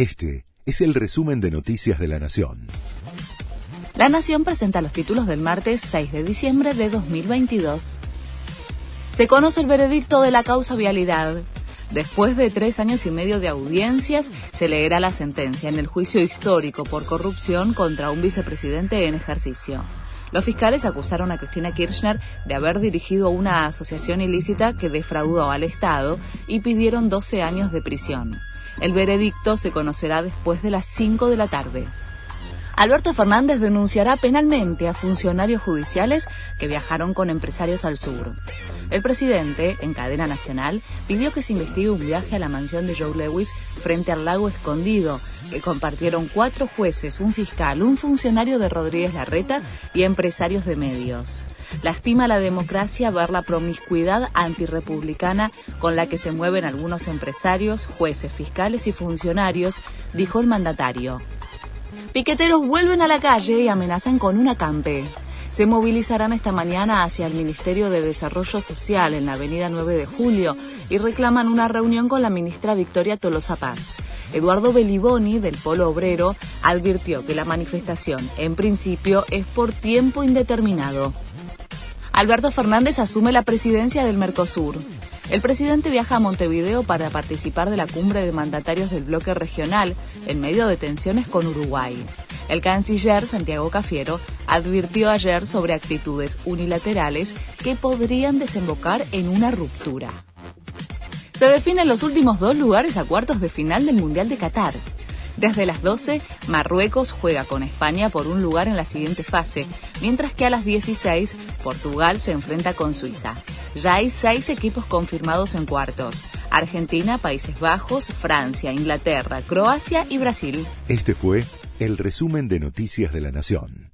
Este es el resumen de Noticias de la Nación. La Nación presenta los títulos del martes 6 de diciembre de 2022. Se conoce el veredicto de la causa vialidad. Después de tres años y medio de audiencias, se leerá la sentencia en el juicio histórico por corrupción contra un vicepresidente en ejercicio. Los fiscales acusaron a Cristina Kirchner de haber dirigido una asociación ilícita que defraudó al Estado y pidieron 12 años de prisión. El veredicto se conocerá después de las 5 de la tarde. Alberto Fernández denunciará penalmente a funcionarios judiciales que viajaron con empresarios al sur. El presidente, en cadena nacional, pidió que se investigue un viaje a la mansión de Joe Lewis frente al lago escondido, que compartieron cuatro jueces, un fiscal, un funcionario de Rodríguez Larreta y empresarios de medios. Lastima la democracia ver la promiscuidad antirrepublicana con la que se mueven algunos empresarios, jueces, fiscales y funcionarios, dijo el mandatario. Piqueteros vuelven a la calle y amenazan con un acampe. Se movilizarán esta mañana hacia el Ministerio de Desarrollo Social en la Avenida 9 de Julio y reclaman una reunión con la ministra Victoria Tolosa Paz. Eduardo Beliboni, del Polo Obrero, advirtió que la manifestación, en principio, es por tiempo indeterminado. Alberto Fernández asume la presidencia del Mercosur. El presidente viaja a Montevideo para participar de la cumbre de mandatarios del bloque regional en medio de tensiones con Uruguay. El canciller Santiago Cafiero advirtió ayer sobre actitudes unilaterales que podrían desembocar en una ruptura. Se definen los últimos dos lugares a cuartos de final del Mundial de Qatar. Desde las 12, Marruecos juega con España por un lugar en la siguiente fase, mientras que a las 16, Portugal se enfrenta con Suiza. Ya hay seis equipos confirmados en cuartos. Argentina, Países Bajos, Francia, Inglaterra, Croacia y Brasil. Este fue el resumen de Noticias de la Nación.